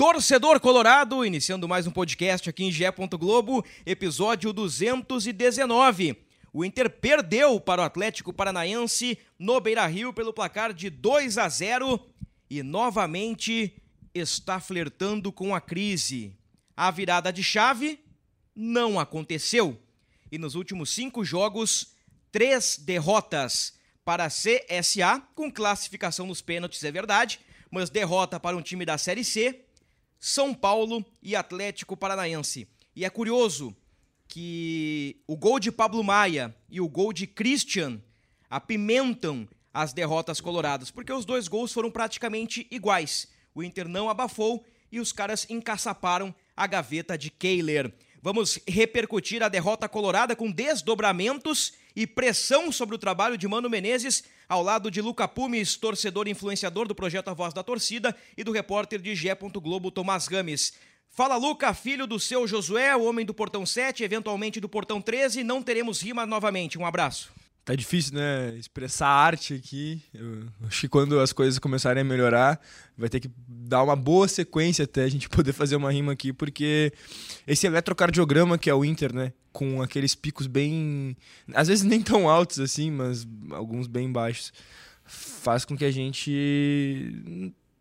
Torcedor Colorado, iniciando mais um podcast aqui em Gé. Globo, episódio 219. O Inter perdeu para o Atlético Paranaense no Beira-Rio pelo placar de 2 a 0 e novamente está flertando com a crise. A virada de chave não aconteceu. E nos últimos cinco jogos, três derrotas para a CSA, com classificação nos pênaltis, é verdade, mas derrota para um time da Série C, São Paulo e Atlético Paranaense. E é curioso que o gol de Pablo Maia e o gol de Christian apimentam as derrotas coloradas, porque os dois gols foram praticamente iguais. O Inter não abafou e os caras encaçaparam a gaveta de Kehler. Vamos repercutir a derrota colorada com desdobramentos e pressão sobre o trabalho de Mano Menezes, ao lado de Luca Pumes, torcedor e influenciador do projeto A Voz da Torcida, e do repórter de Gé. Globo, Tomás Rames. Fala, Luca, filho do seu Josué, o homem do portão 7, eventualmente do portão 13. Não teremos rima novamente. Um abraço. Tá difícil, né? Expressar arte aqui. Eu acho que quando as coisas começarem a melhorar, vai ter que dar uma boa sequência até a gente poder fazer uma rima aqui, porque esse eletrocardiograma que é o Inter, né? Com aqueles picos bem. às vezes nem tão altos assim, mas alguns bem baixos, faz com que a gente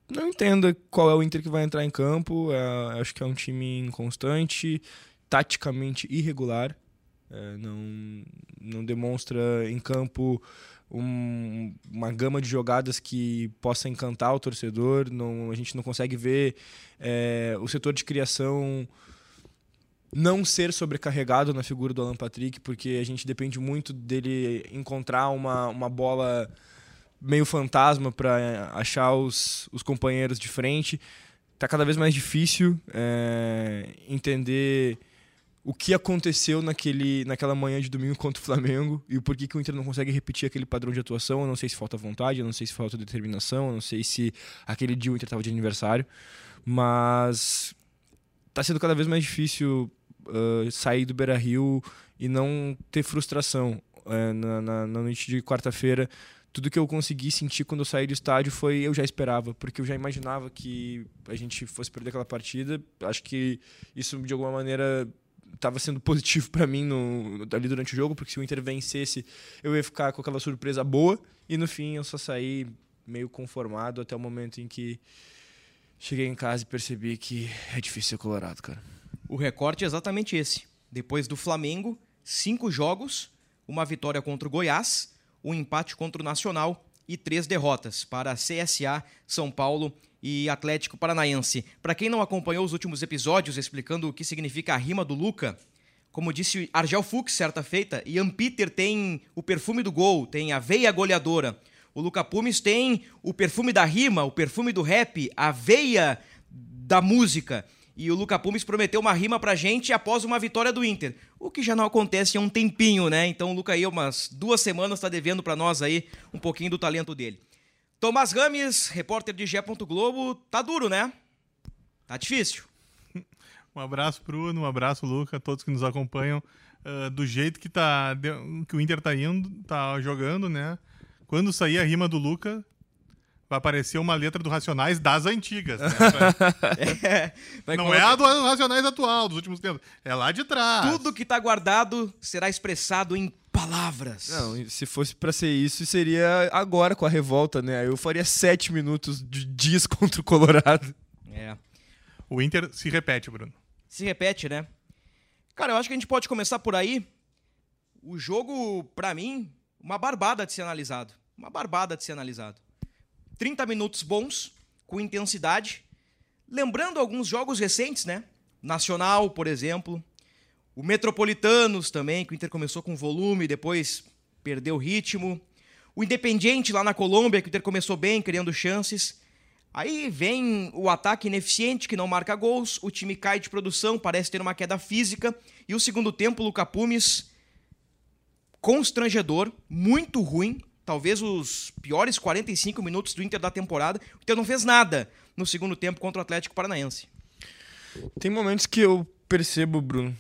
não entenda qual é o Inter que vai entrar em campo. É, acho que é um time inconstante, taticamente irregular. É, não, não demonstra em campo um, uma gama de jogadas que possa encantar o torcedor. Não, a gente não consegue ver é, o setor de criação não ser sobrecarregado na figura do Alan Patrick, porque a gente depende muito dele encontrar uma, uma bola meio fantasma para achar os, os companheiros de frente. Tá cada vez mais difícil é, entender o que aconteceu naquele, naquela manhã de domingo contra o Flamengo e o porquê que o Inter não consegue repetir aquele padrão de atuação. Eu não sei se falta vontade, eu não sei se falta determinação, eu não sei se aquele dia o Inter estava de aniversário, mas está sendo cada vez mais difícil uh, sair do Beira Rio e não ter frustração. Uh, na, na, na noite de quarta-feira, tudo que eu consegui sentir quando eu saí do estádio foi eu já esperava, porque eu já imaginava que a gente fosse perder aquela partida. Acho que isso de alguma maneira estava sendo positivo para mim no, ali durante o jogo, porque se o Inter vencesse, eu ia ficar com aquela surpresa boa. E no fim eu só saí meio conformado até o momento em que cheguei em casa e percebi que é difícil ser colorado, cara. O recorte é exatamente esse. Depois do Flamengo, cinco jogos, uma vitória contra o Goiás, um empate contra o Nacional e três derrotas para CSA, São Paulo e Atlético Paranaense. Para quem não acompanhou os últimos episódios explicando o que significa a rima do Luca, como disse Argel Fux certa feita, Ian Peter tem o perfume do gol, tem a veia goleadora. O Luca Pumes tem o perfume da rima, o perfume do rap, a veia da música. E o Luca Pumes prometeu uma rima pra gente após uma vitória do Inter. O que já não acontece há um tempinho, né? Então o Luca aí, umas duas semanas, tá devendo para nós aí um pouquinho do talento dele. Tomás Rames, repórter de Gé. Globo, tá duro, né? Tá difícil. Um abraço, Bruno, um abraço, Luca, todos que nos acompanham. Uh, do jeito que, tá, que o Inter tá indo, tá jogando, né? Quando sair a rima do Luca, vai aparecer uma letra do Racionais das antigas. Né? é, Não é a do Racionais atual, dos últimos tempos. É lá de trás. Tudo que tá guardado será expressado em palavras. Não, se fosse para ser isso, seria agora com a revolta, né? Eu faria sete minutos de dias contra o Colorado. É. O Inter se repete, Bruno. Se repete, né? Cara, eu acho que a gente pode começar por aí. O jogo, para mim, uma barbada de ser analisado. Uma barbada de ser analisado. 30 minutos bons, com intensidade. Lembrando alguns jogos recentes, né? Nacional, por exemplo. O Metropolitanos também, que o Inter começou com volume, depois perdeu o ritmo. O Independiente lá na Colômbia, que o Inter começou bem, criando chances. Aí vem o ataque ineficiente, que não marca gols, o time cai de produção, parece ter uma queda física. E o segundo tempo, o Luca Pumes, constrangedor, muito ruim. Talvez os piores 45 minutos do Inter da temporada. O Inter não fez nada no segundo tempo contra o Atlético Paranaense. Tem momentos que eu percebo, Bruno,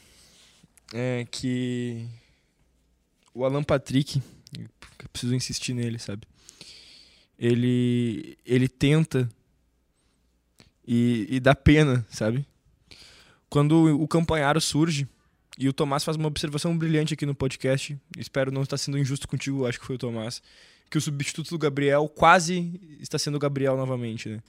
é que o Alan Patrick, preciso insistir nele, sabe? Ele, ele tenta e, e dá pena, sabe? Quando o Campanharo surge, e o Tomás faz uma observação brilhante aqui no podcast, espero não estar sendo injusto contigo, acho que foi o Tomás, que o substituto do Gabriel quase está sendo o Gabriel novamente, né?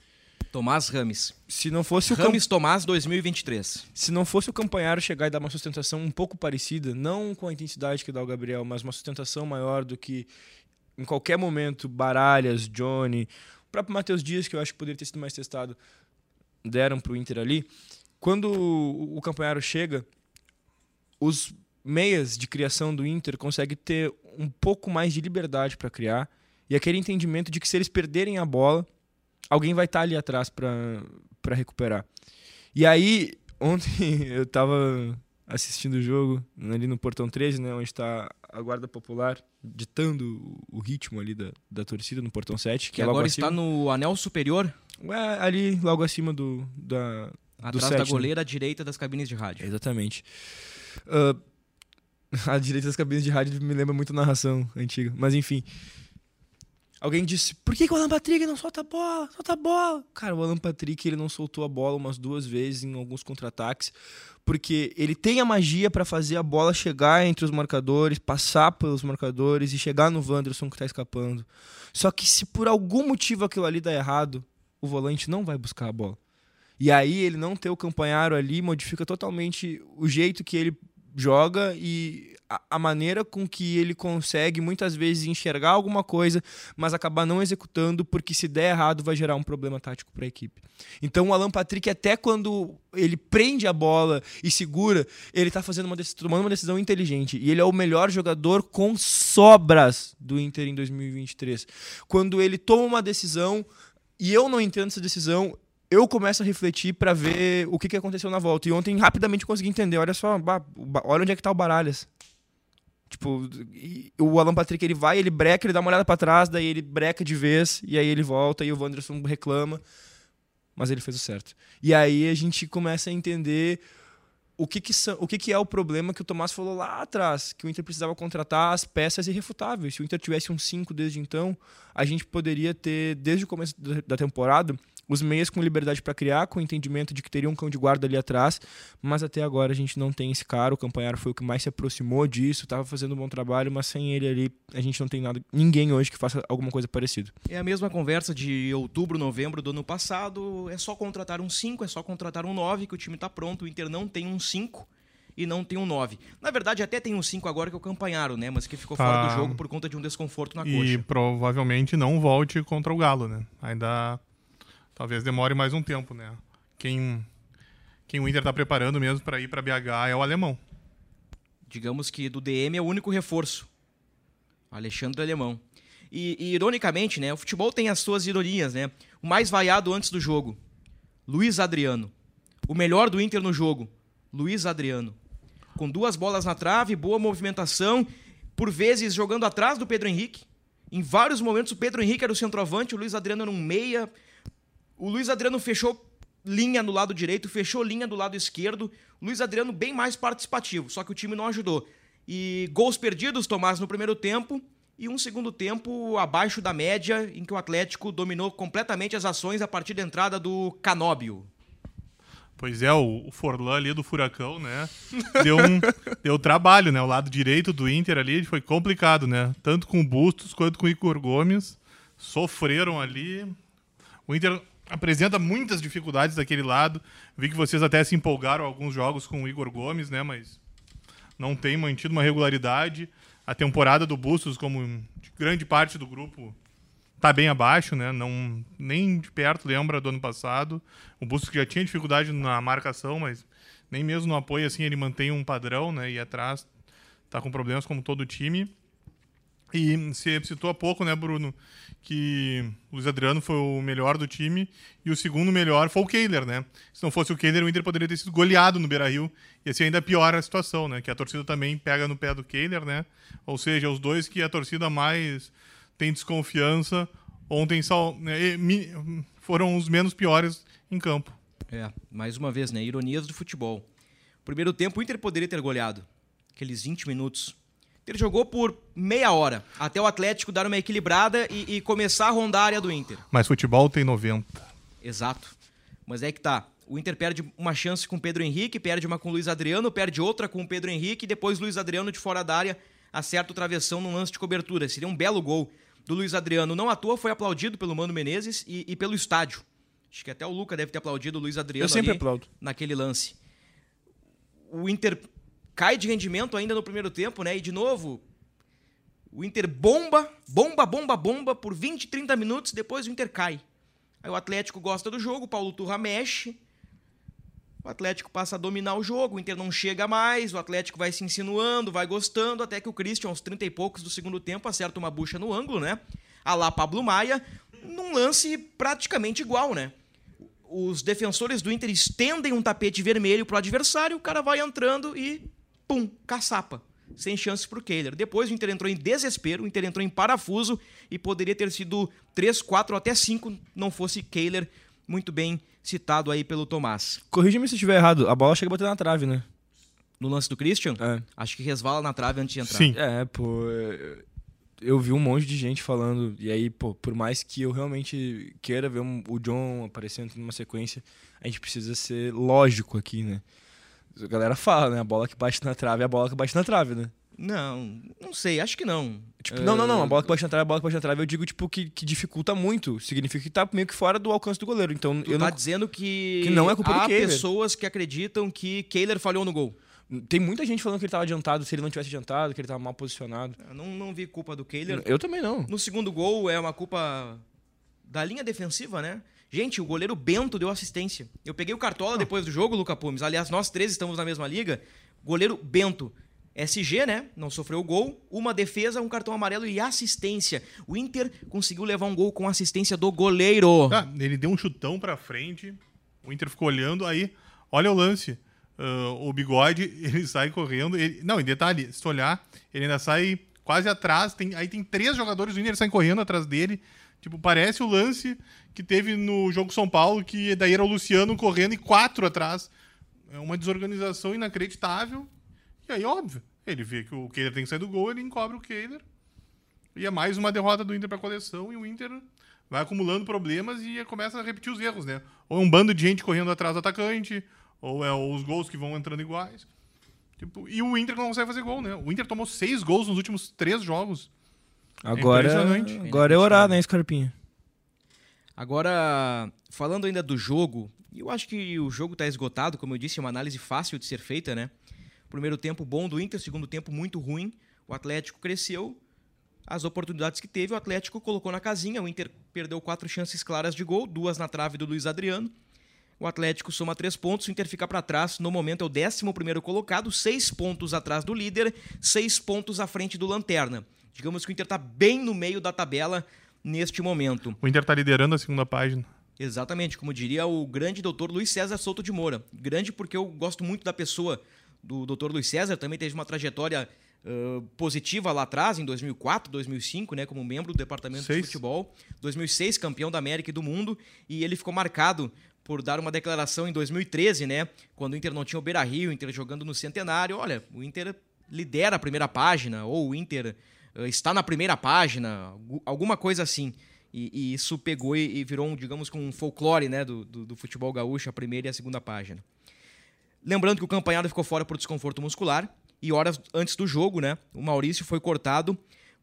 Tomás Rames. Se não fosse o Rames Tomás 2023. Se não fosse o Campanharo chegar e dar uma sustentação um pouco parecida, não com a intensidade que dá o Gabriel, mas uma sustentação maior do que em qualquer momento Baralhas, Johnny, o próprio Matheus Dias, que eu acho que poderia ter sido mais testado, deram para o Inter ali. Quando o Campanharo chega, os meias de criação do Inter conseguem ter um pouco mais de liberdade para criar e aquele entendimento de que se eles perderem a bola, alguém vai estar tá ali atrás para recuperar. E aí, ontem eu estava assistindo o jogo ali no Portão 13, né, onde está a Guarda Popular ditando o ritmo ali da, da torcida no Portão 7. Que, que é agora está no anel superior? É, ali logo acima do, da, Atrás do 7, da né? goleira né? à direita das cabines de rádio. Exatamente. Uh, a direita das cabines de rádio me lembra muito narração antiga. Mas enfim. Alguém disse, por que, que o Alan Patrick não solta a bola? Solta a bola! Cara, o Alan Patrick ele não soltou a bola umas duas vezes em alguns contra-ataques, porque ele tem a magia para fazer a bola chegar entre os marcadores, passar pelos marcadores e chegar no Wanderson que tá escapando. Só que se por algum motivo aquilo ali dá errado, o volante não vai buscar a bola. E aí ele não ter o campanharo ali modifica totalmente o jeito que ele joga e a, maneira com que ele consegue muitas vezes enxergar alguma coisa, mas acabar não executando, porque se der errado vai gerar um problema tático para a equipe. Então o Alan Patrick, até quando ele prende a bola e segura, ele está fazendo uma tomando uma decisão inteligente. E ele é o melhor jogador com sobras do Inter em 2023. Quando ele toma uma decisão e eu não entendo essa decisão, eu começo a refletir para ver o que, que aconteceu na volta. E ontem rapidamente consegui entender. Olha só, olha onde é que tá o Baralhas. Tipo, o Alan Patrick ele vai, ele breca, ele dá uma olhada para trás, daí ele breca de vez, e aí ele volta, e o Wanderson reclama. Mas ele fez o certo. E aí a gente começa a entender o que, que, o que, que é o problema que o Tomás falou lá atrás, que o Inter precisava contratar as peças irrefutáveis. Se o Inter tivesse um 5 desde então, a gente poderia ter, desde o começo da temporada, os meias com liberdade para criar, com o entendimento de que teria um cão de guarda ali atrás, mas até agora a gente não tem esse cara. O Campanharo foi o que mais se aproximou disso, estava fazendo um bom trabalho, mas sem ele ali a gente não tem nada, ninguém hoje que faça alguma coisa parecida. É a mesma conversa de outubro, novembro do ano passado. É só contratar um 5, é só contratar um 9, que o time está pronto. O Inter não tem um 5 e não tem um 9. Na verdade, até tem um 5 agora que é o Campanharo, né? Mas que ficou tá. fora do jogo por conta de um desconforto na e coxa. E provavelmente não volte contra o Galo, né? Ainda talvez demore mais um tempo, né? Quem, quem o Inter está preparando mesmo para ir para BH é o alemão. Digamos que do DM é o único reforço. Alexandre Alemão. E, e, ironicamente, né, o futebol tem as suas ironias, né? O mais vaiado antes do jogo, Luiz Adriano. O melhor do Inter no jogo, Luiz Adriano. Com duas bolas na trave, boa movimentação, por vezes jogando atrás do Pedro Henrique. Em vários momentos o Pedro Henrique era o centroavante, o Luiz Adriano era um meia, o Luiz Adriano fechou linha no lado direito, fechou linha do lado esquerdo. O Luiz Adriano bem mais participativo, só que o time não ajudou. E gols perdidos, Tomás, no primeiro tempo. E um segundo tempo abaixo da média, em que o Atlético dominou completamente as ações a partir da entrada do Canóbio. Pois é, o, Forlan ali do Furacão, né? Deu, um, deu trabalho, né? O lado direito do Inter ali foi complicado, né? Tanto com o Bustos quanto com o Igor Gomes. Sofreram ali. O Inter apresenta muitas dificuldades daquele lado. Vi que vocês até se empolgaram alguns jogos com o Igor Gomes, né? Mas não tem mantido uma regularidade. A temporada do Bustos, como grande parte do grupo, tá bem abaixo, né? Não nem de perto lembra do ano passado. O Bustos já tinha dificuldade na marcação, mas nem mesmo no apoio assim ele mantém um padrão, né? E atrás tá com problemas como todo time. E você citou há pouco, né, Bruno, que o Luiz Adriano foi o melhor do time e o segundo melhor foi o Kehler, né? Se não fosse o Kehler, o Inter poderia ter sido goleado no Beira-Rio e assim ainda piora a situação, né? Que a torcida também pega no pé do Kehler, né? Ou seja, os dois que a torcida mais tem desconfiança ontem só, né, foram os menos piores em campo. É, mais uma vez, né? Ironias do futebol. Primeiro tempo, o Inter poderia ter goleado. Aqueles 20 minutos ele jogou por meia hora, até o Atlético dar uma equilibrada e, e, começar a rondar a área do Inter. Mas futebol tem 90. Exato. Mas é que tá. O Inter perde uma chance com o Pedro Henrique, perde uma com o Luiz Adriano, perde outra com o Pedro Henrique e depois Luiz Adriano de fora da área acerta o travessão num lance de cobertura. Seria um belo gol do Luiz Adriano. Não à toa foi aplaudido pelo Mano Menezes e, e pelo estádio. Acho que até o Luca deve ter aplaudido o Luiz Adriano Eu sempre aplaudo. naquele lance. O Inter cai de rendimento ainda no primeiro tempo, né? E de novo, o Inter bomba, bomba, bomba, bomba por 20, 30 minutos, depois o Inter cai. Aí o Atlético gosta do jogo, o Paulo Turra mexe. O Atlético passa a dominar o jogo, o Inter não chega mais, o Atlético vai se insinuando, vai gostando, até que o Christian, aos 30 e poucos do segundo tempo, acerta uma bucha no ângulo, né? A lá Pablo Maia, num lance praticamente igual, né? Os defensores do Inter estendem um tapete vermelho pro adversário, o cara vai entrando e pum, caçapa. Sem chances para o Kehler. Depois o Inter entrou em desespero, o Inter entrou em parafuso e poderia ter sido 3, 4 até 5, não fosse Kehler, muito bem citado aí pelo Tomás. Corrija-me se estiver errado, a bola chega a bater na trave, né? No lance do Christian? É. Acho que resvala na trave antes de entrar. Sim. É, pô. Eu vi um monte de gente falando, e aí, pô, por mais que eu realmente queira ver um, o John aparecendo numa sequência, a gente precisa ser lógico aqui, né? A galera fala, né? A bola que bate na trave é a bola que bate na trave, né? Não, não sei, acho que não. Tipo, não, não, não. A bola que bate na trave, a bola que bate na trave, eu digo, tipo, que, que dificulta muito. Significa que tá meio que fora do alcance do goleiro. Então, Tu eu tá não. dizendo que, que não é culpa do há Kehler. pessoas que acreditam que Kehler falhou no gol. Tem muita gente falando que ele tava adiantado, se ele não tivesse adiantado, que ele tava mal posicionado. Eu não, não vi culpa do Kehler. Eu também não. No segundo gol é uma culpa da linha defensiva, né? Gente, o goleiro Bento deu assistência. Eu peguei o Cartola depois do jogo, Luca Pumes. Aliás, nós três estamos na mesma liga. Goleiro Bento. SG, né? Não sofreu gol. Uma defesa, um cartão amarelo e assistência. O Inter conseguiu levar um gol com assistência do goleiro. Ah, ele deu um chutão pra frente, o Inter ficou olhando, aí, olha o lance. Ah, o bigode, ele sai correndo. ele- não, em detalhe, se tu olhar, ele ainda sai quase atrás. Tem, aí tem três jogadores do Inter saem correndo atrás dele. Tipo, parece o lance que teve no jogo São Paulo, que daí era o Luciano correndo e quatro atrás. É uma desorganização inacreditável. E aí, óbvio, ele vê que o Kehler tem que sair do gol, ele encobre o Kehler. E é mais uma derrota do Inter pra coleção e o Inter vai acumulando problemas e começa a repetir os erros, né? Ou é um bando de gente correndo atrás do atacante, ou é os gols que vão entrando iguais. Tipo, e o Inter não consegue fazer gol, né? O Inter tomou seis gols nos últimos três jogos. Agora, impressionante. agora é orar, né, Scarpinha? Agora, falando ainda do jogo, eu acho que o jogo está esgotado, como eu disse, é uma análise fácil de ser feita, né? Primeiro tempo bom do Inter, segundo tempo muito ruim. O Atlético cresceu, as oportunidades que teve, o Atlético colocou na casinha. O Inter perdeu quatro chances claras de gol, duas na trave do Luiz Adriano. O Atlético soma três pontos, o Inter fica para trás. No momento é o décimo primeiro colocado, seis pontos atrás do líder, seis pontos à frente do Lanterna. Digamos que o Inter está bem no meio da tabela neste momento. O Inter tá liderando a segunda página. Exatamente, como diria o grande doutor Luiz César Souto de Moura. Grande porque eu gosto muito da pessoa do doutor Luiz César, também teve uma trajetória ãh, positiva lá atrás, em 2004, 2005, né, como membro do departamento de Seis. futebol. 2006, campeão da América e do mundo, e ele ficou marcado por dar uma declaração em 2013, né, quando o Inter não tinha o Beira-Rio, o Inter jogando no Centenário. Olha, o Inter lidera a primeira página, ou o Inter está na primeira página, algu- alguma coisa assim. E, e isso pegou e, e virou, um, digamos, com um folclore né, do, do, do futebol gaúcho, a primeira e a segunda página. Lembrando que o Campanharo ficou fora por desconforto muscular. E horas antes do jogo, né? O Maurício foi cortado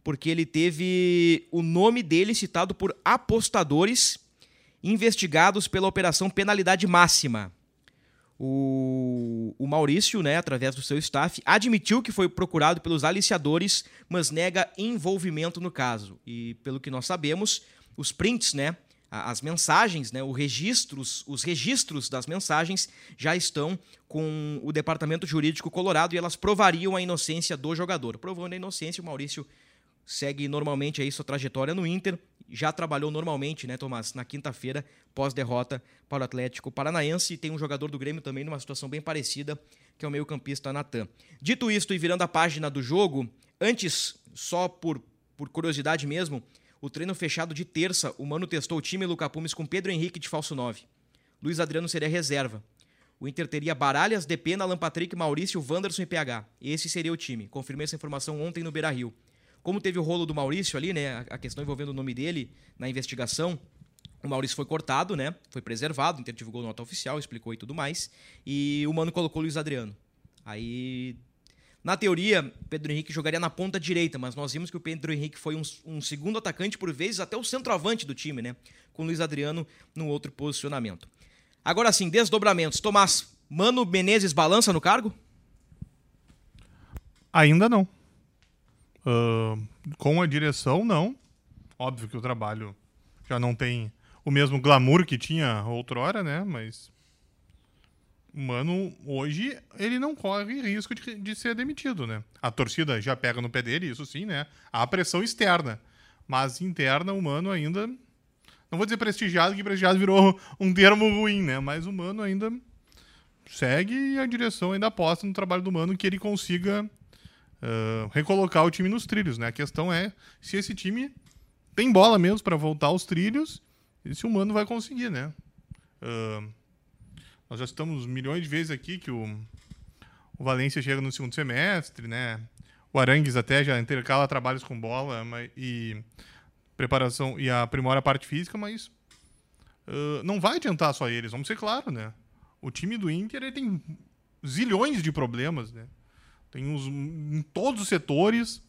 porque ele teve o nome dele citado por apostadores investigados pela operação penalidade máxima. O, o Maurício, né, através do seu staff, admitiu que foi procurado pelos aliciadores, mas nega envolvimento no caso. E pelo que nós sabemos, os prints, né, as mensagens, né, os registros, os registros das mensagens já estão com o departamento jurídico colorado e elas provariam a inocência do jogador. Provando a inocência, o Maurício segue normalmente aí sua trajetória no Inter. Já trabalhou normalmente, né, Tomás, na quinta-feira, pós-derrota para o Atlético Paranaense. E tem um jogador do Grêmio também numa situação bem parecida, que é o meio-campista Natan. Dito isto e virando a página do jogo, antes, só por, por curiosidade mesmo, o treino fechado de terça, o Mano testou o time Luca Pumes com Pedro Henrique de falso 9. Luiz Adriano seria reserva. O Inter teria Baralhas, Depena, Alan Patrick, Maurício, Wanderson e PH. Esse seria o time. Confirmei essa informação ontem no Beira Rio. Como teve o rolo do Maurício ali, né? A questão envolvendo o nome dele na investigação. O Maurício foi cortado, né? Foi preservado, Inter divulgou nota oficial, explicou e tudo mais. E o Mano colocou o Luiz Adriano. Aí na teoria, Pedro Henrique jogaria na ponta direita, mas nós vimos que o Pedro Henrique foi um, um, segundo atacante, por vezes até o centroavante do time, né? Com o Luiz Adriano no outro posicionamento. Agora sim, desdobramentos. Tomás, Mano Menezes balança no cargo? Ainda não. Uh, com a direção, não. Óbvio que o trabalho já não tem o mesmo glamour que tinha outrora, né? Mas Mano, hoje ele não corre risco de, de, ser demitido, né? A torcida já pega no pé dele, isso sim, né? Há pressão externa. Mas interna, o Mano ainda. Não vou dizer prestigiado, que prestigiado virou um termo ruim, né? Mas o Mano ainda segue e a direção ainda aposta no trabalho do Mano que ele consiga uh, recolocar o time nos trilhos, né? A questão é se esse time tem bola mesmo para voltar aos trilhos e se o Mano vai conseguir, né? Uh, nós já estamos milhões de vezes aqui que o, o Valência chega no segundo semestre, né? O Arangues até já intercala trabalhos com bola mas, e preparação e aprimora a parte física, mas uh, não vai adiantar só eles, vamos ser claros, né? O time do Inter ele tem zilhões de problemas, né? Tem uns, em todos os setores.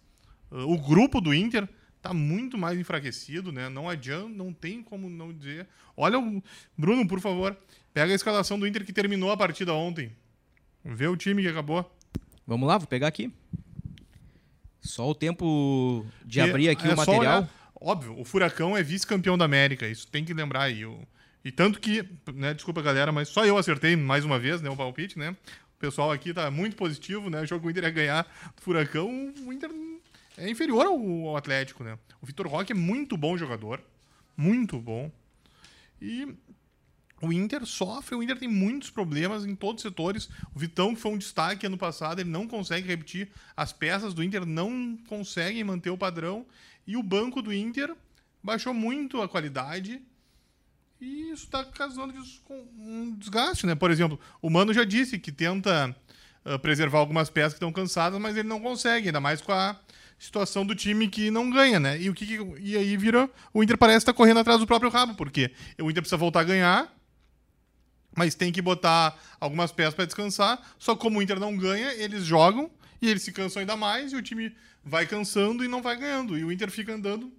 Uh, o grupo do Inter tá muito mais enfraquecido, né? Não adianta, não tem como não dizer. Olha, o Bruno, por favor, pega a escalação do Inter que terminou a partida ontem. Vê o time que acabou. Vamos lá, vou pegar aqui. Só o tempo de abrir aqui é o material. Olhar, óbvio, o Furacão é vice-campeão da América, isso tem que lembrar aí. O, e tanto que, né, desculpa galera, mas só eu acertei mais uma vez, né, o palpite, né? O pessoal aqui tá muito positivo, né? Jogo o Inter ia ganhar do Furacão, o Inter é inferior ao Atlético, né? O Vitor Roque é muito bom jogador, muito bom. E o Inter sofre, o Inter tem muitos problemas em todos os setores. O Vitão, que foi um destaque ano passado, ele não consegue repetir. As peças do Inter não conseguem manter o padrão. E o banco do Inter baixou muito a qualidade. E isso está causando um desgaste, né? Por exemplo, o Mano já disse que tenta uh, preservar algumas peças que estão cansadas, mas ele não consegue, ainda mais com a situação do time que não ganha, né? E o que, que e aí vira o Inter parece estar tá correndo atrás do próprio rabo, porque o Inter precisa voltar a ganhar, mas tem que botar algumas peças para descansar. Só como o Inter não ganha, eles jogam e eles se cansam ainda mais e o time vai cansando e não vai ganhando. E o Inter fica andando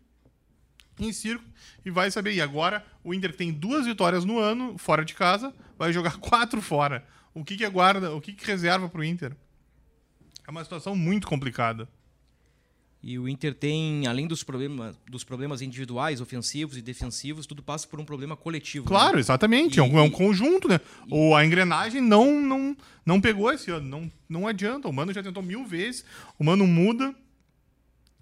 em circo e vai saber. E agora o Inter tem duas vitórias no ano fora de casa, vai jogar quatro fora. O que que aguarda? O que que reserva para o Inter? É uma situação muito complicada. E o Inter tem, além dos problemas, dos problemas individuais, ofensivos e defensivos, tudo passa por um problema coletivo. Né? Claro, né? exatamente. E, é, um, é um conjunto, né? E, Ou a engrenagem não, não, não pegou esse ano. Não, não adianta. O Mano já tentou mil vezes. O Mano muda.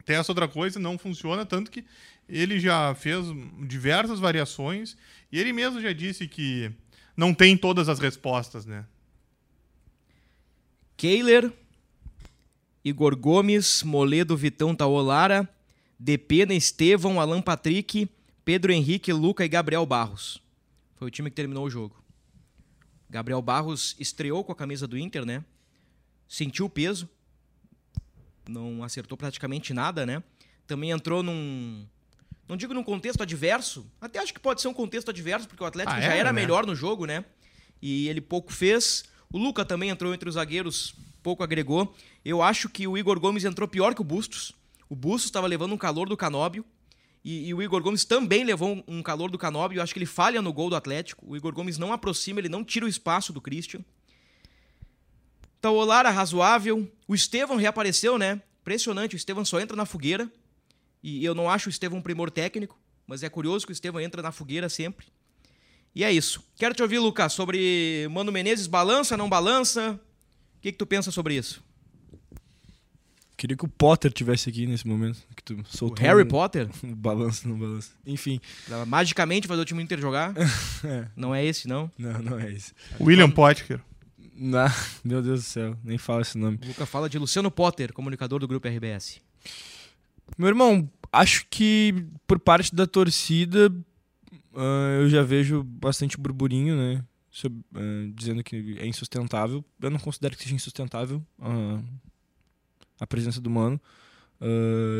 Tem essa outra coisa, não funciona. Tanto que ele já fez diversas variações. E ele mesmo já disse que não tem todas as respostas, né? Kehler Igor Gomes, Moledo, Vitão, Taolara, Depena, Estevão, Alan Patrick, Pedro Henrique, Luca e Gabriel Barros. Foi o time que terminou o jogo. Gabriel Barros estreou com a camisa do Inter, né? Sentiu o peso. Não acertou praticamente nada, né? Também entrou num. Não digo num contexto adverso. Até acho que pode ser um contexto adverso, porque o Atlético ah, já é, era né? melhor no jogo, né? E ele pouco fez. O Luca também entrou entre os zagueiros pouco agregou. Eu acho que o Igor Gomes entrou pior que o Bustos. O Bustos estava levando um calor do Canóbio. E, e, o Igor Gomes também levou um, calor do Canóbio. Eu acho que ele falha no gol do Atlético. O Igor Gomes não aproxima, ele não tira o espaço do Christian. Taolara razoável. O Estevão reapareceu, né? Impressionante. O Estevão só entra na fogueira. E eu não acho o Estevão um primor técnico. Mas é curioso que o Estevão entra na fogueira sempre. E é isso. Quero te ouvir, Lucas, sobre Mano Menezes. Balança, não balança? O que, que tu pensa sobre isso? Queria que o Potter tivesse aqui nesse momento. Que tu O soltou Harry um, Potter, um balanço no balanço. Enfim, pra magicamente fazer o time Inter jogar. É. Não é esse, não. não, não é isso. William Potker. Na- meu Deus do céu, nem fala esse nome. O Luca fala de Luciano Potter, comunicador do grupo RBS. Meu irmão, acho que por parte da torcida ah, eu já vejo bastante burburinho, né? sob- ah, dizendo que é insustentável. Eu não considero que seja insustentável ah, a presença do Mano.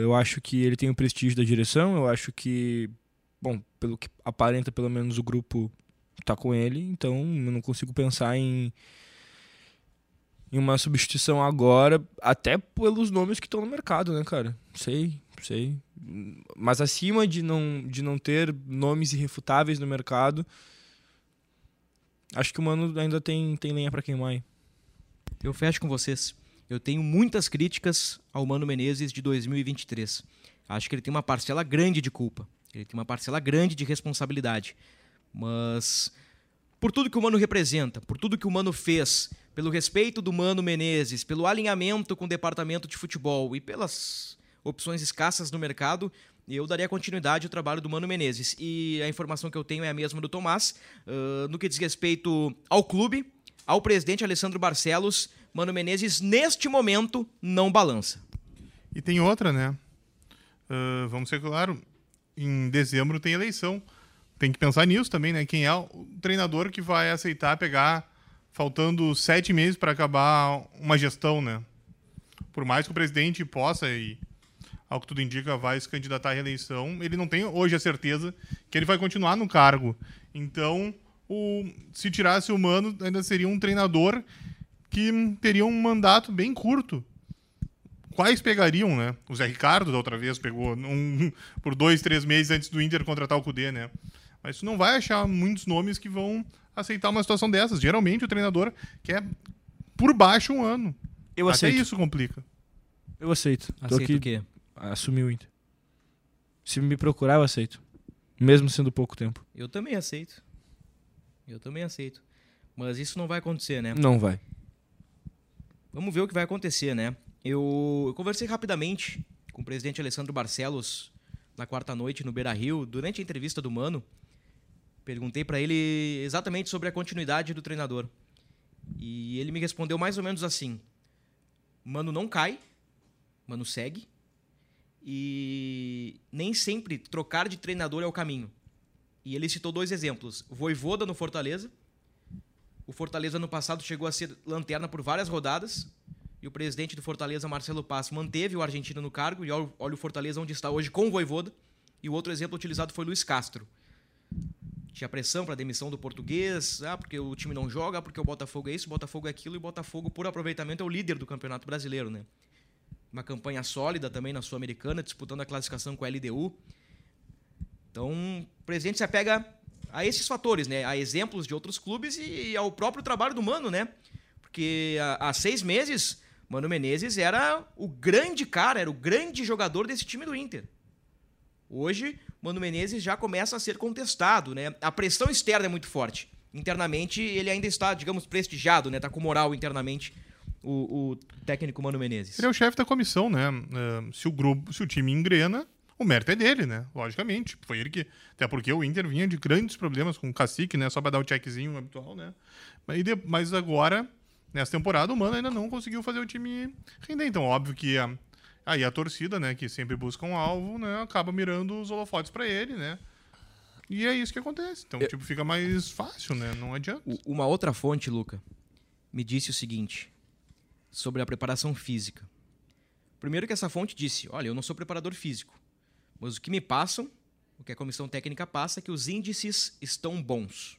Eu acho que ele tem o prestígio da direção. Eu acho que, bom, pelo que aparenta, pelo menos o grupo tá com ele. Então eu não consigo pensar em em uma substituição agora, até pelos nomes que estão no mercado, né, cara? Sei, sei. Mas acima de não, de não ter nomes irrefutáveis no mercado, acho que o Mano ainda tem, tem lenha pra queimar aí. Eu fecho com vocês. Eu tenho muitas críticas ao Mano Menezes de 2023. Acho que ele tem uma parcela grande de culpa. Ele tem uma parcela grande de responsabilidade. Mas por tudo que o Mano representa, por tudo que o Mano fez, pelo respeito do Mano Menezes, pelo alinhamento com o departamento de futebol e pelas opções escassas no mercado, eu daria continuidade ao trabalho do Mano Menezes. E a informação que eu tenho é a mesma do Tomás. Ah, no que diz respeito ao clube, ao presidente Alessandro Barcelos, Mano Menezes, neste momento, não balança. E tem outra, né? Ah, vamos ser claro, em dezembro tem eleição. Tem que pensar nisso também, né? Quem é o treinador que vai aceitar pegar faltando sete meses para acabar uma gestão, né? Por mais que o presidente possa e ao que tudo indica vai se candidatar à reeleição, ele não tem hoje a certeza que ele vai continuar no cargo. Então, o, se tirasse o Mano, ainda seria um treinador que teria um mandato bem curto quais pegariam, né? O Zé Ricardo da outra vez pegou um, por dois, três meses antes do Inter contratar o Cudê, né? Mas tu não vai achar muitos nomes que vão aceitar uma situação dessas. Geralmente o treinador quer por baixo um ano. Eu Até aceito. isso complica. Eu aceito. Tô Aceita aqui, o quê? assumi o Inter. Se me procurar, eu aceito. Mesmo sendo pouco tempo. Eu também aceito. Eu também aceito. Mas isso não vai acontecer, né? Não vai. Vamos ver o que vai acontecer, né? Eu, eu conversei rapidamente com o presidente Alessandro Barcelos na quarta noite no Beira Rio, durante a entrevista do Mano. Perguntei para ele exatamente sobre a continuidade do treinador. E ele me respondeu mais ou menos assim: Mano não cai, Mano segue. E nem sempre trocar de treinador é o caminho. E ele citou dois exemplos: Voivoda no Fortaleza. O Fortaleza no passado chegou a ser lanterna por várias rodadas. E o presidente do Fortaleza, Marcelo Passo, manteve o argentino no cargo. E olha o Fortaleza onde está hoje com o Voivoda. E o outro exemplo utilizado foi Luiz Castro. Tinha pressão para demissão do português, ah, porque o time não joga, porque o Botafogo é isso, o Botafogo é aquilo, e o Botafogo, por aproveitamento, é o líder do Campeonato Brasileiro, né? Uma campanha sólida também na Sul-Americana, disputando a classificação com a LDU. Então, o presidente se apega a esses fatores, né? A exemplos de outros clubes e ao próprio trabalho do Mano, né? Porque há seis meses, Mano Menezes era o grande cara, era o grande jogador desse time do Inter. Hoje, Mano Menezes já começa a ser contestado, né? A pressão externa é muito forte. Internamente, ele ainda está, digamos, prestigiado, né? Tá com moral internamente o, o técnico Mano Menezes. Ele é o chefe da comissão, né? Eh, se o grupo, se o time engrena, o mérito é dele, né? Logicamente. Foi ele que. Até porque o Inter vinha de grandes problemas com o cacique, né? Só pra dar o checkzinho habitual, né? Mas agora, nessa temporada, o Mano ainda não conseguiu fazer o time render. Então, óbvio que a, aí a torcida, né, que sempre busca um alvo, né, acaba mirando os holofotes pra ele, né? E é isso que acontece. Então, tipo, fica mais fácil, né? Não adianta. Uma outra fonte, Luca, me disse o seguinte sobre a preparação física. Primeiro que essa fonte disse, olha, eu não sou preparador físico, mas o que me passam, o que a comissão técnica passa, é que os índices estão bons.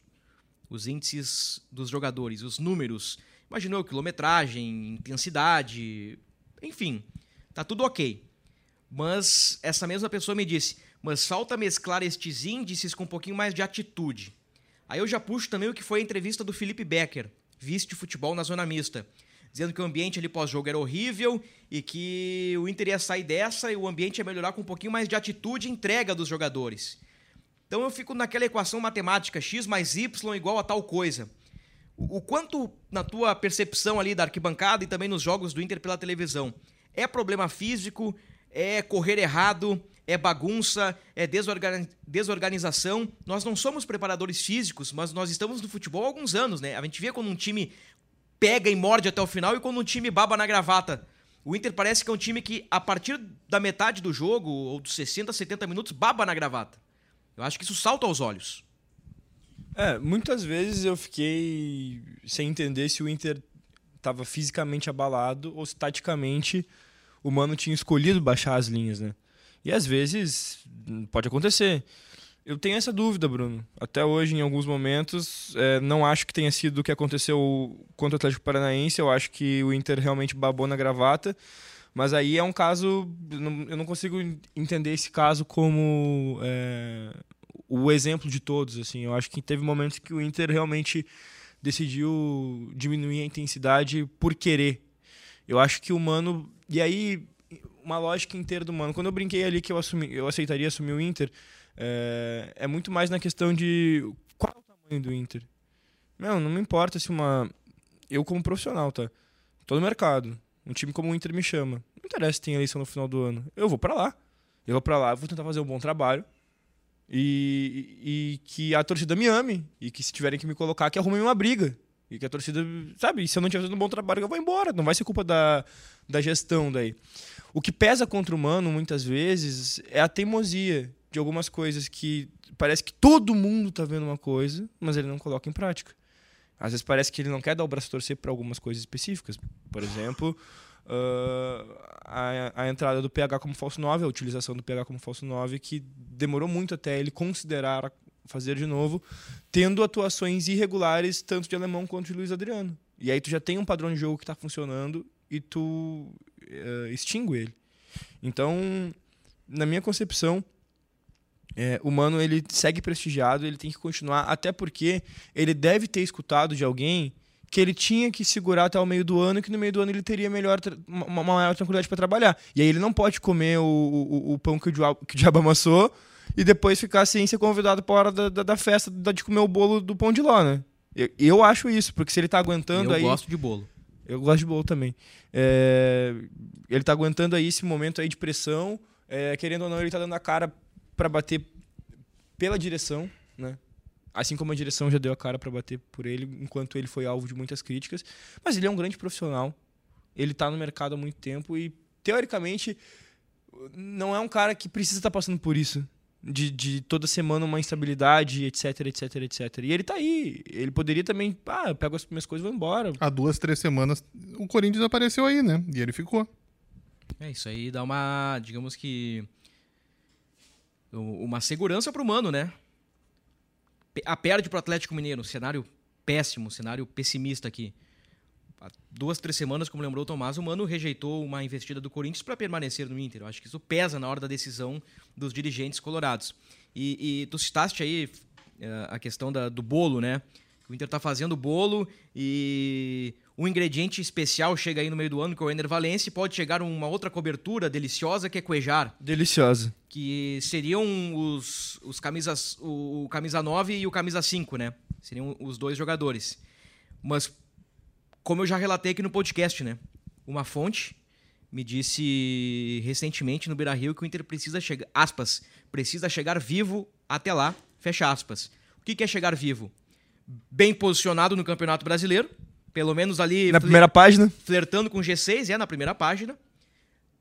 Os índices dos jogadores, os números, imaginou quilometragem, intensidade, enfim, tá tudo ok. Mas essa mesma pessoa me disse, mas falta mesclar estes índices com um pouquinho mais de atitude. Aí eu já puxo também o que foi a entrevista do Felipe Becker, vice de futebol na zona mista, dizendo que o ambiente ali pós-jogo era horrível e que o Inter ia sair dessa e o ambiente ia melhorar com um pouquinho mais de atitude e entrega dos jogadores. Então eu fico naquela equação matemática x mais y igual a tal coisa. O quanto, na tua percepção ali da arquibancada e também nos jogos do Inter pela televisão, É problema físico, é correr errado, é bagunça, é desorganização. Nós não somos preparadores físicos, mas nós estamos no futebol há alguns anos, né? A gente vê quando um time pega e morde até o final e quando um time baba na gravata. O Inter parece que é um time que, a partir da metade do jogo, ou dos 60, 70 minutos, baba na gravata. Eu acho que isso salta aos olhos. É, muitas vezes eu fiquei sem entender se o Inter estava fisicamente abalado ou se taticamente o Mano tinha escolhido baixar as linhas, né? E às vezes pode acontecer. Eu tenho essa dúvida, Bruno. Até hoje, em alguns momentos, é, não acho que tenha sido o que aconteceu contra o Atlético Paranaense. Eu acho que o Inter realmente babou na gravata. Mas aí é um caso. Eu não consigo entender esse caso como é, o exemplo de todos. Assim, eu acho que teve momentos que o Inter realmente decidiu diminuir a intensidade por querer. Eu acho que o Mano. E aí, uma lógica inteira do Mano. Quando eu brinquei ali que eu, assumi, eu aceitaria assumir o Inter, é, é muito mais na questão de qual é o tamanho do Inter. Não, não me importa se uma. Eu, como profissional, tá? Tô no mercado. Um time como o Inter me chama. Não interessa se tem eleição no final do ano. Eu vou para lá. Eu vou para lá, vou tentar fazer um bom trabalho. E, e, que a torcida me ame. E que se tiverem que me colocar, que arrumem uma briga. E que a torcida, sabe, se eu não estiver fazendo um bom trabalho, eu vou embora. Não vai ser culpa da, da gestão daí. O que pesa contra o humano, muitas vezes, é a teimosia de algumas coisas que parece que todo mundo tá vendo uma coisa, mas ele não coloca em prática. Às vezes parece que ele não quer dar o braço a torcer para algumas coisas específicas. Por exemplo, uh, a, a, entrada do PH como falso 9, a utilização do PH como falso 9, que demorou muito até ele considerar fazer de novo, tendo atuações irregulares tanto de Alemão quanto de Luiz Adriano. E aí tu já tem um padrão de jogo que está funcionando e tu uh, extingue ele. Então, na minha concepção, é, o Mano ele segue prestigiado, ele tem que continuar, até porque ele deve ter escutado de alguém que ele tinha que segurar até o meio do ano que no meio do ano ele teria melhor, uma maior tranquilidade para trabalhar. E aí ele não pode comer o, o, o pão que o, diabo, que o diabo amassou e depois ficar sem ser convidado para hora da, da, da, festa de comer o bolo do pão de ló, né? Eu, eu acho isso, porque se ele tá aguentando eu aí... Eu gosto de bolo. Eu gosto de bolo também. É, ele tá aguentando aí esse momento aí de pressão, é, querendo ou não, ele tá dando a cara para bater pela direção, né? Assim como a direção já deu a cara para bater por ele, enquanto ele foi alvo de muitas críticas. Mas ele é um grande profissional. Ele está no mercado há muito tempo e, teoricamente, não é um cara que precisa estar tá passando por isso. De, de toda semana uma instabilidade, etc, etc, etc. E ele está aí. Ele poderia também, ah, eu pego as minhas coisas e vou embora. Há duas, três semanas o Corinthians apareceu aí, né? E ele ficou. É, isso aí dá uma, digamos que uma segurança para o Mano, né? A perde para o Atlético Mineiro, cenário péssimo, cenário pessimista aqui. Há duas, três semanas, como lembrou o Tomás, o Mano rejeitou uma investida do Corinthians para permanecer no Inter. Eu acho que isso pesa na hora da decisão dos dirigentes colorados. E, e tu citaste aí uh, a questão da, do bolo, né? O Inter está fazendo bolo e um ingrediente especial chega aí no meio do ano, que é o Ener Valencia, e pode chegar uma outra cobertura deliciosa que é Cuejar. Deliciosa. Que seriam os, os camisas, o, o camisa 9 e o camisa 5, né? Seriam os dois jogadores. Mas, como eu já relatei aqui no podcast, né? Uma fonte me disse recentemente no Beira Rio que o Inter precisa chegar, aspas, precisa chegar vivo até lá, fecha aspas. O que é chegar vivo? Bem posicionado no Campeonato Brasileiro, pelo menos ali. Na primeira página? Flertando com G6, é, na primeira página.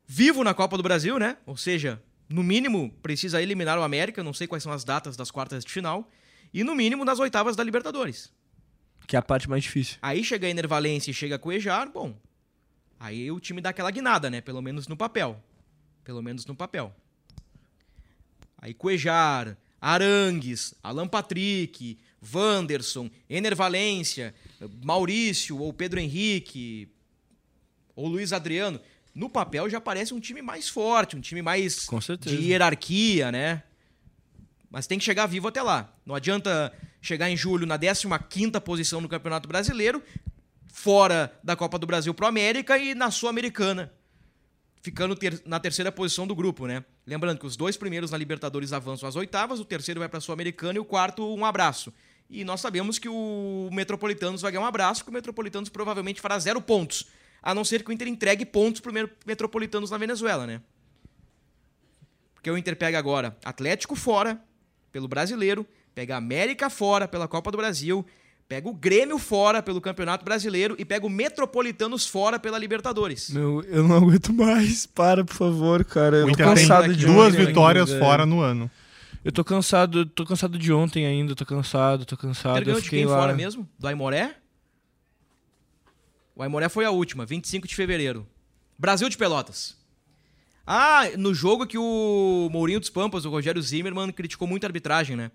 Vivo na Copa do Brasil, né? Ou seja, no mínimo, precisa eliminar o América. Não sei quais são as datas das quartas de final. E no mínimo nas oitavas da Libertadores. Que é a parte mais difícil. Aí chega a Enervalência e chega a Cuejar, bom. Aí o time dá aquela guinada, né? Pelo menos no papel. Pelo menos no papel. Aí Cuejar, Arangues, Alan Patrick, Wanderson, Ener Valência, Maurício ou Pedro Henrique ou Luiz Adriano, no papel já parece um time mais forte, um time mais de hierarquia, né? Mas tem que chegar vivo até lá. Não adianta chegar em julho na 15ª posição no Campeonato Brasileiro, fora da Copa do Brasil pro América e na Sul-Americana, ficando ter na terceira posição do grupo, né? Lembrando que os dois primeiros na Libertadores avançam às oitavas, o terceiro vai para a Sul-Americana e o quarto um abraço. E nós sabemos que o Metropolitanos vai ganhar um abraço, que o Metropolitanos provavelmente fará zero pontos a não ser que o Inter entregue pontos pro Metropolitanos na Venezuela, né? Porque o Inter pega agora Atlético fora, pelo Brasileiro, pega América fora pela Copa do Brasil, pega o Grêmio fora pelo Campeonato Brasileiro e pega o Metropolitanos fora pela Libertadores. Meu, eu não aguento mais. Para, por favor, cara. Eu O tô cansado de duas ontem vitórias ainda, fora no ano. Eu tô cansado, tô cansado de ontem ainda, tô cansado, tô cansado. Ganhou eu de quem lá. fora mesmo? Do Aimoré? O Aimoré foi a última, 25 de fevereiro. Brasil de Pelotas. Ah, no jogo que o Mourinho dos Pampas, o Rogério Zimmermann, criticou muito a arbitragem, né?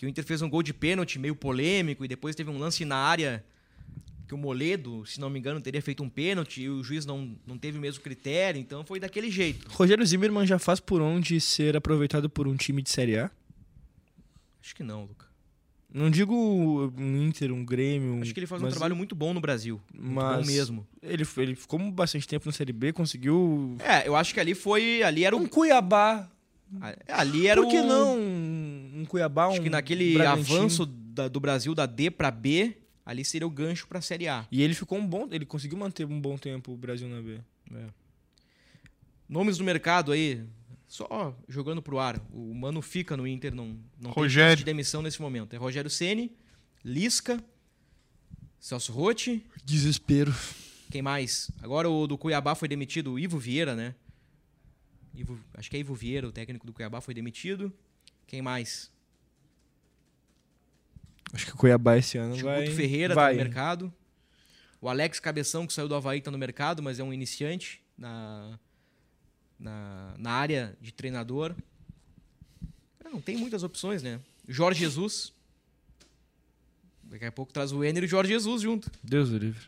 Que o Inter fez um gol de pênalti meio polêmico e depois teve um lance na área que o Moledo, se não me engano, teria feito um pênalti e o juiz não, não teve o mesmo critério, então foi daquele jeito. Rogério Zimmermann já faz por onde ser aproveitado por um time de Série A? Acho que não, Luca. Não digo um Inter, um Grêmio. Acho que ele faz um mas trabalho muito bom no Brasil. Muito bom mas mesmo. Ele, ele ficou bastante tempo na Série B, conseguiu. É, eu acho que ali foi. Ali era Um o. Cuiabá. Ali era Por que o. não um Cuiabá? Acho um que naquele Bragantino? avanço da- do Brasil da D pra B, ali seria o gancho pra Série A. E ele ficou um bom. Ele conseguiu manter um bom tempo o Brasil na B. Nomes do mercado aí, só jogando pro ar. O Mano fica no Inter, não, não tem Rogério. chance de demissão nesse momento. É Rogério Ceni, Lisca, Celso Rotti, Desespero. quem mais? Agora o do Cuiabá foi demitido, o Ivo Vieira, né? Ivo- acho que é Ivo Vieira, o técnico do Cuiabá foi demitido. Quem mais? Acho que o Cuiabá esse ano Acho vai. o Guto Ferreira vai. tá no mercado. O Alex Cabeção, que saiu do Havaí, tá no mercado, mas é um iniciante na, na, na área de treinador. Não tem muitas opções, né? Jorge Jesus. Daqui a pouco traz o Enner e o Jorge Jesus junto. Deus do livre.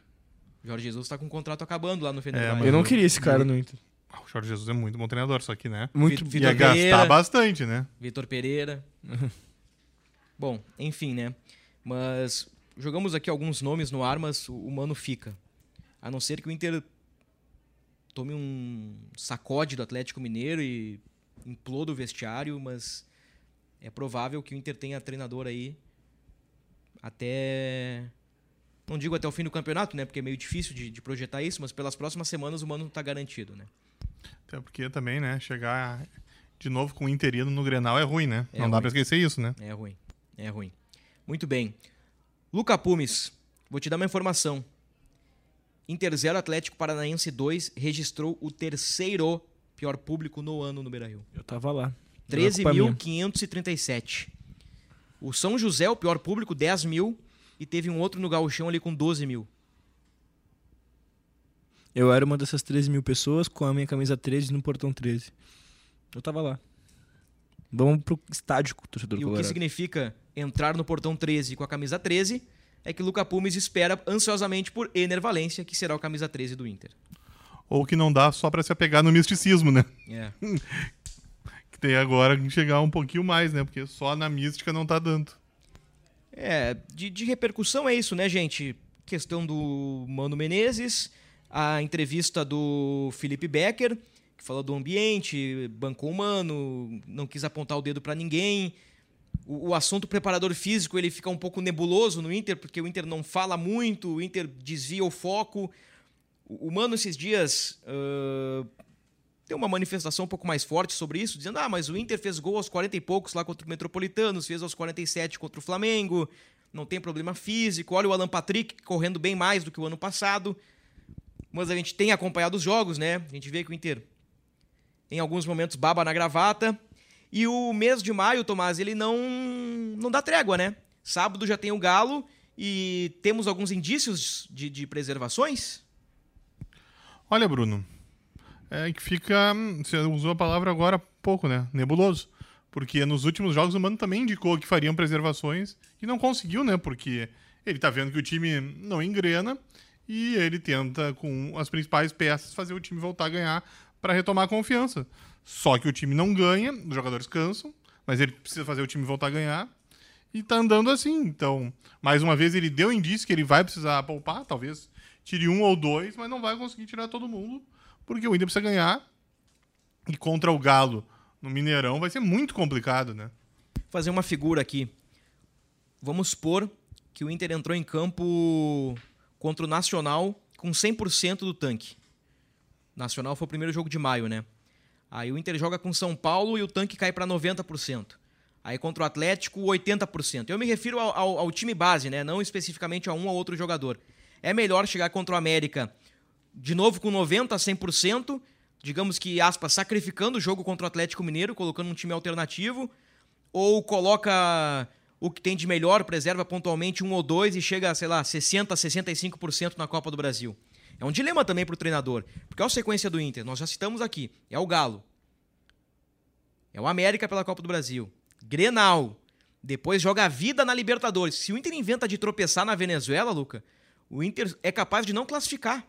Jorge Jesus tá com o contrato acabando lá no É, Fenerbahçe. mas Eu não queria esse cara no Inter. Ah, O Jorge Jesus é muito bom treinador, só que, né? Muito. Vitor Ia gastar Pereira. bastante, né? Vitor Pereira. Bom, enfim, né? Mas jogamos aqui alguns nomes no ar, mas o o Mano fica. A não ser que o Inter tome um sacode do Atlético Mineiro e imploda o vestiário, mas é provável que o Inter tenha treinador aí até. Não digo até o fim do campeonato, né? Porque é meio difícil de, de projetar isso, mas pelas próximas semanas o Mano tá garantido, né? Até porque também, né? Chegar de novo com o interino no Grenal é ruim, né? É não dá ruim. pra esquecer isso, né? É ruim. É ruim. Muito bem. Luca Pumes, vou te dar uma informação. Inter 0 Atlético Paranaense 2 registrou o terceiro pior público no ano no Beira-Rio. Eu tava lá. Não é culpa minha. 13.537. O São José, o pior público, 10 mil. E teve um outro no Gauchão ali com 12 mil. Eu era uma dessas 13 mil pessoas com a minha camisa 13 no portão 13. Eu tava lá. Vamos pro estádio, torcedor E o que colorado. significa entrar no portão 13 com a camisa 13 é que Luca Pumes espera ansiosamente por Ener Valência, que será o camisa 13 do Inter. Ou que não dá só pra se apegar no misticismo, né? É. Que tem agora que chegar um pouquinho mais, né? Porque só na mística não tá dando. É, de, de repercussão é isso, né, gente? Questão do Mano Menezes, a entrevista do Felipe Becker, que falou do ambiente, bancou o Mano, não quis apontar o dedo pra ninguém. O, o assunto preparador físico ele fica um pouco nebuloso no Inter, porque o Inter não fala muito, o Inter desvia o foco. O, o Mano, esses dias, tem uma manifestação um pouco mais forte sobre isso, dizendo: ah, mas o Inter fez gol aos 40 e poucos lá contra o Metropolitanos, fez aos 47 contra o Flamengo, não tem problema físico. Olha o Alan Patrick correndo bem mais do que o ano passado. Mas a gente tem acompanhado os jogos, né? A gente vê que o Inter, em alguns momentos, baba na gravata. E o mês de maio, Tomás, ele não, não dá trégua, né? Sábado já tem o Galo e temos alguns indícios de, de preservações. Olha, Bruno, é que fica. Você usou a palavra agora há pouco, né? Nebuloso. Porque nos últimos jogos o Mano também indicou que fariam preservações e não conseguiu, né? Porque ele tá vendo que o time não engrena e ele tenta, com as principais peças, fazer o time voltar a ganhar para retomar a confiança. Só que o time não ganha, os jogadores cansam, mas ele precisa fazer o time voltar a ganhar e tá andando assim. Então, mais uma vez, ele deu indício que ele vai precisar poupar, talvez tire um ou dois, mas não vai conseguir tirar todo mundo, porque o Inter precisa ganhar. E contra o Galo no Mineirão vai ser muito complicado, né? fazer uma figura aqui. Vamos supor que o Inter entrou em campo contra o Nacional com 100% do tanque. Nacional foi o primeiro jogo de maio, né? Aí o Inter joga com São Paulo e o tanque cai para 90%. Aí contra o Atlético, 80%. Eu me refiro ao, ao, ao, time base, né? Não especificamente a um ou outro jogador. É melhor chegar contra o América de novo com 90% a 100%, digamos que, aspas, sacrificando o jogo contra o Atlético Mineiro, colocando um time alternativo, ou coloca o que tem de melhor, preserva pontualmente um ou dois e chega, sei lá, 60%, 65% na Copa do Brasil. É um dilema também para o treinador, porque é a sequência do Inter, nós já citamos aqui, é o Galo, é o América pela Copa do Brasil, Grenal, depois joga a vida na Libertadores. Se o Inter inventa de tropeçar na Venezuela, Luca, o Inter é capaz de não classificar.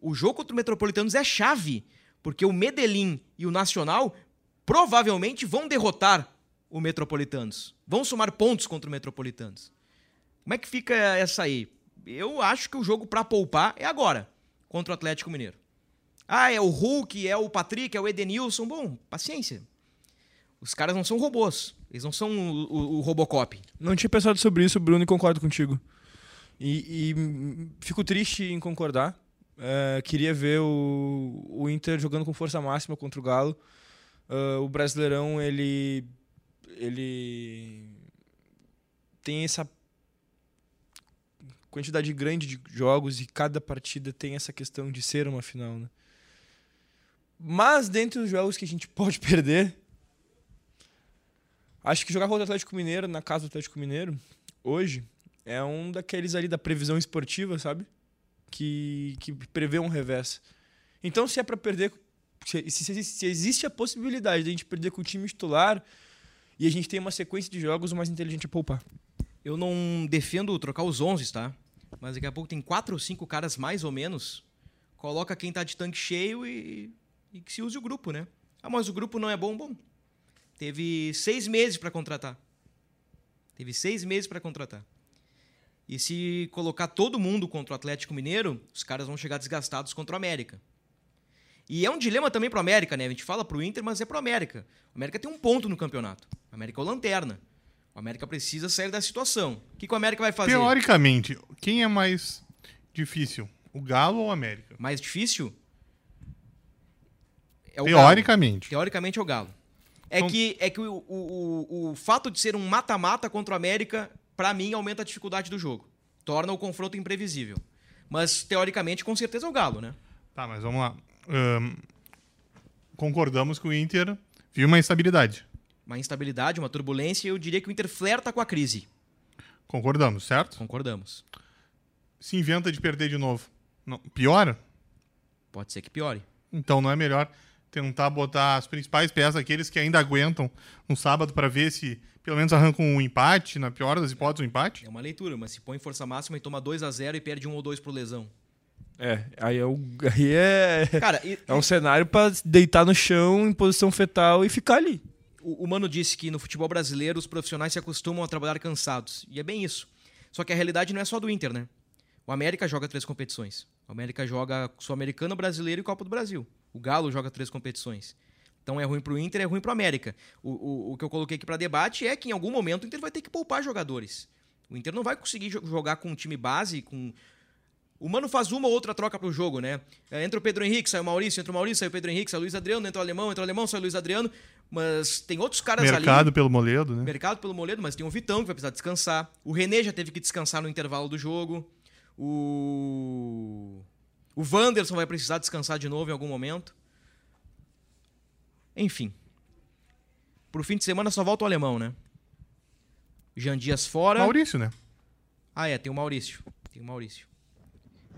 O jogo contra o Metropolitanos é chave, porque o Medellín e o Nacional provavelmente vão derrotar o Metropolitanos. Vão somar pontos contra o Metropolitanos. Como é que fica essa aí? Eu acho que o jogo para poupar é agora, contra o Atlético Mineiro. Ah, é o Hulk, é o Patrick, é o Edenilson. Bom, paciência. Os caras não são robôs. Eles não são o, o, o Robocop. Não tinha pensado sobre isso, Bruno, e concordo contigo. E, e fico triste em concordar. É, queria ver o, o Inter jogando com força máxima contra o Galo. Uh, o Brasileirão, ele, ele tem essa quantidade grande de jogos e cada partida tem essa questão de ser uma final, né? Mas dentre os jogos que a gente pode perder, Acho que jogar contra o Atlético Mineiro, na casa do Atlético Mineiro, hoje, é um daqueles ali da previsão esportiva, sabe? Que, que prevê um revés. Então, se é para perder. Se, se, se, existe a possibilidade de a gente perder com o time titular e a gente tem uma sequência de jogos, o mais inteligente é poupar. Eu não defendo trocar os 11, tá? Mas daqui a pouco tem quatro ou cinco caras mais ou menos. Coloca quem tá de tanque cheio e, e que se use o grupo, né? Ah, mas o grupo não é bom, bom. Teve seis meses para contratar. Teve seis meses para contratar. E se colocar todo mundo contra o Atlético Mineiro, os caras vão chegar desgastados contra o América. E é um dilema também para o América, né? A gente fala para o Inter, mas é para o América. O América tem um ponto no campeonato. O América é o lanterna. O América precisa sair da situação. O que, que o América vai fazer? Teoricamente, quem é mais difícil? O Galo ou o América? Mais difícil? É o Teoricamente. Galo. Teoricamente é o Galo. É então... que, é que o, o, o fato de ser um mata-mata contra o América, para mim, aumenta a dificuldade do jogo. Torna o confronto imprevisível. Mas, teoricamente, com certeza é o Galo, né? Tá, mas vamos lá. Concordamos que o Inter viu uma instabilidade. Uma instabilidade, uma turbulência, e eu diria que o Inter flerta com a crise. Concordamos, certo? Concordamos. Se inventa de perder de novo. Não, piora? Pode ser que piore. Então não é melhor tentar botar as principais peças, aqueles que ainda aguentam no sábado, para ver se pelo menos arrancam um empate, na pior das hipóteses, um empate? É uma leitura, mas se põe força máxima e toma 2 a 0 e perde um ou dois pro lesão. É, aí é, o, aí é, Cara, e, é um cenário para deitar no chão em posição fetal e ficar ali. O, o Mano disse que no futebol brasileiro os profissionais se acostumam a trabalhar cansados. E é bem isso. Só que a realidade não é só do Inter, né? O América joga três competições. O América joga Sul-Americano, Brasileiro e Copa do Brasil. O Galo joga três competições. Então é ruim para o Inter, é ruim para o América. O, o que eu coloquei aqui para debate é que em algum momento o Inter vai ter que poupar jogadores. O Inter não vai conseguir jogar com um time base, com. O Mano faz uma ou outra troca para o jogo, né? É, entra o Pedro Henrique, sai o Maurício, entra o Maurício, sai o Pedro Henrique, sai o Luiz Adriano, entra o Alemão, entra o Alemão, sai o Luiz Adriano. Mas tem outros caras Mercado ali. Mercado pelo Moledo, né? Mercado pelo Moledo, mas tem o Vitão que vai precisar descansar. O René já teve que descansar no intervalo do jogo. O. O Wanderson vai precisar descansar de novo em algum momento. Enfim. Pro fim de semana só volta o alemão, né? Jean Dias fora. Maurício, né? Ah, é, tem o Maurício. Tem o Maurício.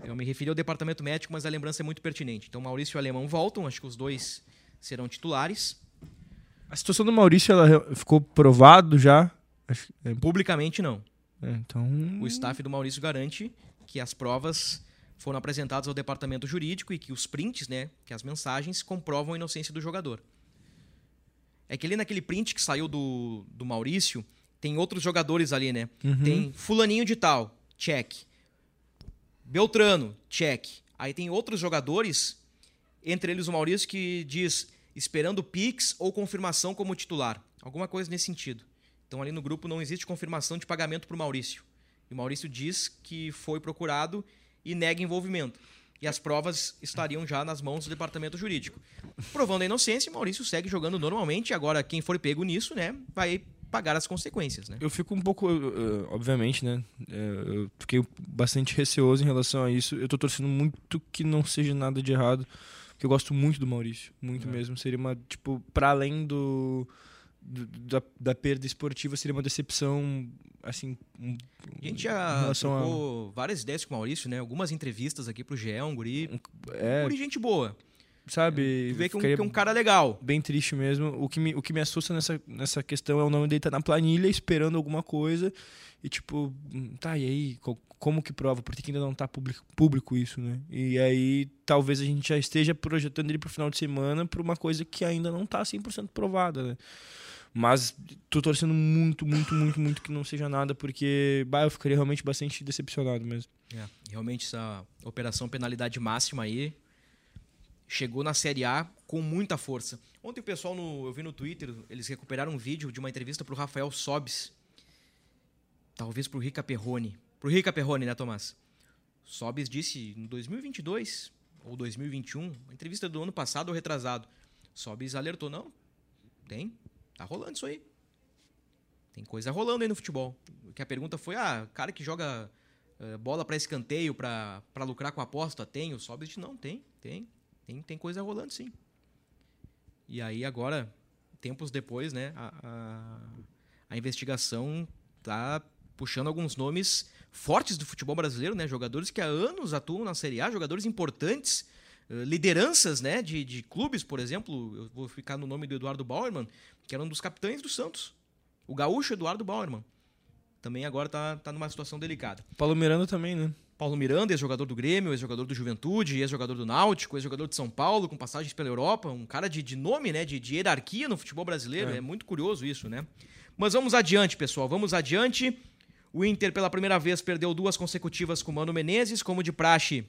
Eu me referi ao departamento médico, mas a lembrança é muito pertinente. Então, Maurício e o Alemão voltam, acho que os dois serão titulares. A situação do Maurício ela ficou provado já? É Publicamente, não. É, então... O staff do Maurício garante que as provas foram apresentadas ao departamento jurídico e que os prints, né, que as mensagens comprovam a inocência do jogador. É que ali naquele print que saiu do, do Maurício, tem outros jogadores ali, né? Uhum. Tem fulaninho de tal, check. Beltrano, check. Aí tem outros jogadores, entre eles o Maurício, que diz esperando Pix ou confirmação como titular. Alguma coisa nesse sentido. Então ali no grupo não existe confirmação de pagamento para o Maurício. E o Maurício diz que foi procurado e nega envolvimento. E as provas estariam já nas mãos do departamento jurídico. Provando a inocência, Maurício segue jogando normalmente. Agora, quem for pego nisso, né, vai pagar as consequências, né? Eu fico um pouco, obviamente, né? Uh, eu fiquei bastante receoso em relação a isso. Eu tô torcendo muito que não seja nada de errado, porque eu gosto muito do Maurício, muito é. mesmo. Seria uma, tipo, para além do, do da, da, perda esportiva, seria uma decepção, assim. Um, a gente já trocou a... várias ideias com o Maurício, né? Algumas entrevistas aqui pro GE, um guri, é... um guri gente boa sabe? Vê que, um, que é um cara legal. Bem triste mesmo. O que me, o que me assusta nessa, nessa questão é o nome dele estar tá na planilha esperando alguma coisa. E tipo, hum, tá, e aí? Como que prova? Por que ainda não tá público, público isso, né? E aí talvez a gente já esteja projetando ele pro final de semana pra uma coisa que ainda não tá 100% provada, né? Mas tô torcendo muito, muito, muito, muito que não seja nada, porque bah, eu ficaria realmente bastante decepcionado mesmo. É, realmente essa operação penalidade máxima aí, chegou na Série A com muita força. Ontem o pessoal, no, eu vi no Twitter, eles recuperaram um vídeo de uma entrevista para o Rafael Sobis. Talvez para o Rica Perrone. Para o Rica Perrone, né, Tomás? Sobis disse em 2022 ou 2021, uma entrevista do ano passado ou retrasado. Sobis alertou, não, tem, tá rolando isso aí. Tem coisa rolando aí no futebol. Que a pergunta foi, ah, cara que joga uh, bola para escanteio, para lucrar com a aposta, tem? O Sobis disse, não, tem, tem. Tem, tem coisa rolando, sim. E aí agora, tempos depois, né, a, a, a investigação tá puxando alguns nomes fortes do futebol brasileiro, né, jogadores que há anos atuam na Série A, jogadores importantes, uh, lideranças, né, de, de clubes, por exemplo, eu vou ficar no nome do Eduardo Bauerman, que era um dos capitães do Santos. O gaúcho Eduardo Bauerman. Também agora tá, tá numa situação delicada. Paulo Miranda também, né? Paulo Miranda, ex-jogador do Grêmio, ex-jogador do Juventude, ex-jogador do Náutico, ex-jogador de São Paulo, com passagens pela Europa, um cara de, de nome, né, de, de, hierarquia no futebol brasileiro, é. é muito curioso isso, né? Mas vamos adiante, pessoal, vamos adiante. O Inter, pela primeira vez, perdeu duas consecutivas com o Mano Menezes, como de praxe.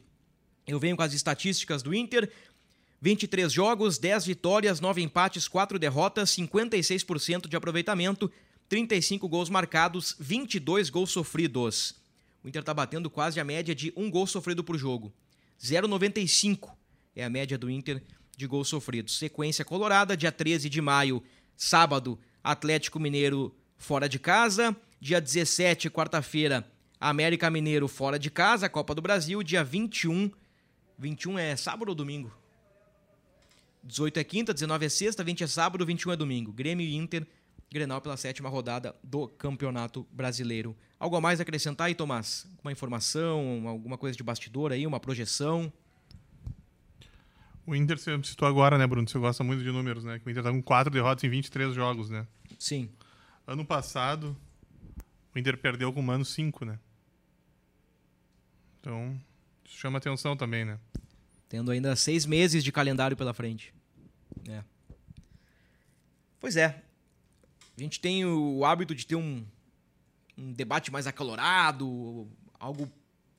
Eu venho com as estatísticas do Inter. 23 jogos, 10 vitórias, 9 empates, 4 derrotas, 56% de aproveitamento, 35 gols marcados, 22 gols sofridos. O Inter está batendo quase a média de um gol sofrido por jogo. 0,95 é a média do Inter de gols sofridos. Sequência colorada, dia 13 de maio, sábado, Atlético Mineiro fora de casa. Dia 17, quarta-feira, América Mineiro fora de casa, Copa do Brasil. Dia 21, 21 é sábado ou domingo? 18 é quinta, 19 é sexta, 20 é sábado, 21 é domingo. Grêmio e Inter Grenal pela sétima rodada do Campeonato Brasileiro. Algo a mais a acrescentar aí, Tomás? Uma informação, alguma coisa de bastidor aí, uma projeção? O Inter, você citou agora, né, Bruno? Você gosta muito de números, né? Que o Inter tá com quatro derrotas em 23 jogos, né? Sim. Ano passado, o Inter perdeu com o Mano 5, né? Então, isso chama atenção também, né? Tendo ainda seis meses de calendário pela frente. É. Pois é, a gente tem o hábito de ter um, um debate mais acalorado, algo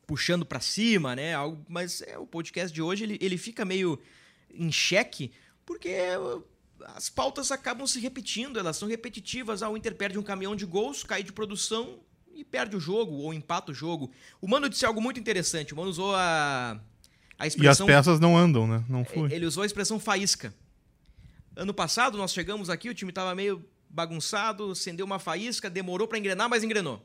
puxando para cima, né? Algo, mas é, o podcast de hoje ele, ele fica meio em xeque porque as pautas acabam se repetindo, elas são repetitivas. Ah, o Inter perde um caminhão de gols, cai de produção e perde o jogo ou empata o jogo. O Mano disse algo muito interessante. O Mano usou a, a expressão. E as peças não andam, né? Não foi. Ele usou a expressão faísca. Ano passado nós chegamos aqui, o time estava meio bagunçado, acendeu uma faísca, demorou para engrenar, mas engrenou.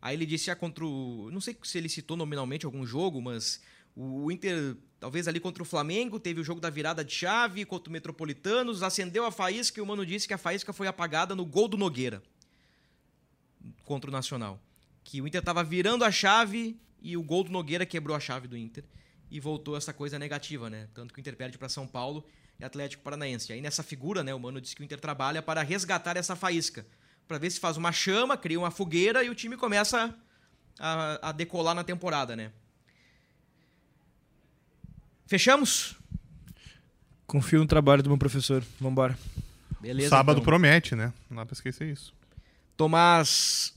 Aí ele disse ah, contra o. Não sei se ele citou nominalmente algum jogo, mas o Inter, talvez ali contra o Flamengo, teve o jogo da virada de chave contra o Metropolitanos, acendeu a faísca e o Mano disse que a faísca foi apagada no gol do Nogueira contra o Nacional. Que o Inter estava virando a chave e o gol do Nogueira quebrou a chave do Inter e voltou essa coisa negativa, né? Tanto que o Inter perde para São Paulo e Atlético Paranaense. Aí nessa figura, né, o Mano disse que o Inter trabalha para resgatar essa faísca, para ver se faz uma chama, cria uma fogueira e o time começa a, a decolar na temporada, né? Fechamos? Confio no trabalho do meu professor. Vambora. Beleza. Sábado então. promete, né? Não dá pra esquecer isso. Tomás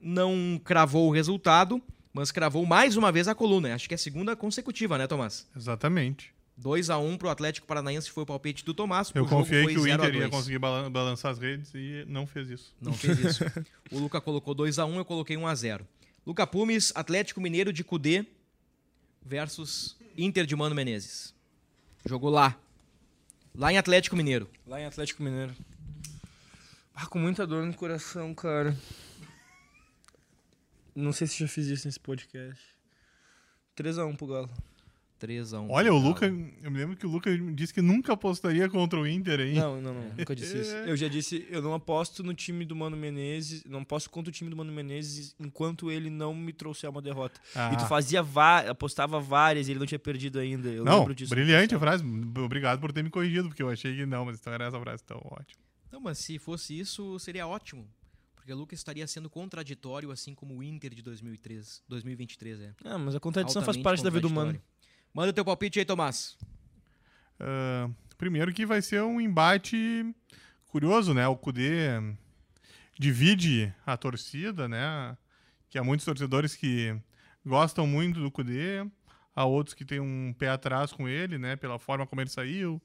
não cravou o resultado, mas cravou mais uma vez a coluna. Acho que é a segunda consecutiva, né, Tomás? Exatamente. 2 a 1 pro Atlético Paranaense foi o palpite do Tomás. Eu confiei que o Inter ia conseguir balançar as redes e não fez isso. Não fez isso. o Luca colocou 2 a 1 eu coloquei 1 a 0 Luca Pumes, Atlético Mineiro de Cudê versus Inter de Mano Menezes. Jogou lá. Lá em Atlético Mineiro. Lá em Atlético Mineiro. Ah, com muita dor no coração, cara. Não sei se já fiz isso nesse podcast. 3x1 pro Galo. 3x1. Olha, o Luca, eu me lembro que o Luca disse que nunca apostaria contra o Inter, hein? Não, não, não. Nunca disse isso. Eu já disse, eu não aposto no time do Mano Menezes, não aposto contra o time do Mano Menezes enquanto ele não me trouxer uma derrota. Ah. E tu fazia va- apostava várias e ele não tinha perdido ainda. Eu não, lembro disso. brilhante a frase. Obrigado por ter me corrigido, porque eu achei que não, mas então era essa frase, então ótimo. Não, mas se fosse isso, seria ótimo. Porque o Luca estaria sendo contraditório, assim como o Inter de 2003, 2023, é. Ah, mas a contradição faz Altamente parte da vida humana. Manda o teu palpite aí, Tomás. Ah, primeiro que vai ser um embate curioso, né? O Cudê divide a torcida, né? Que há muitos torcedores que gostam muito do Cudê, há outros que têm um pé atrás com ele, né? Pela forma como ele saiu,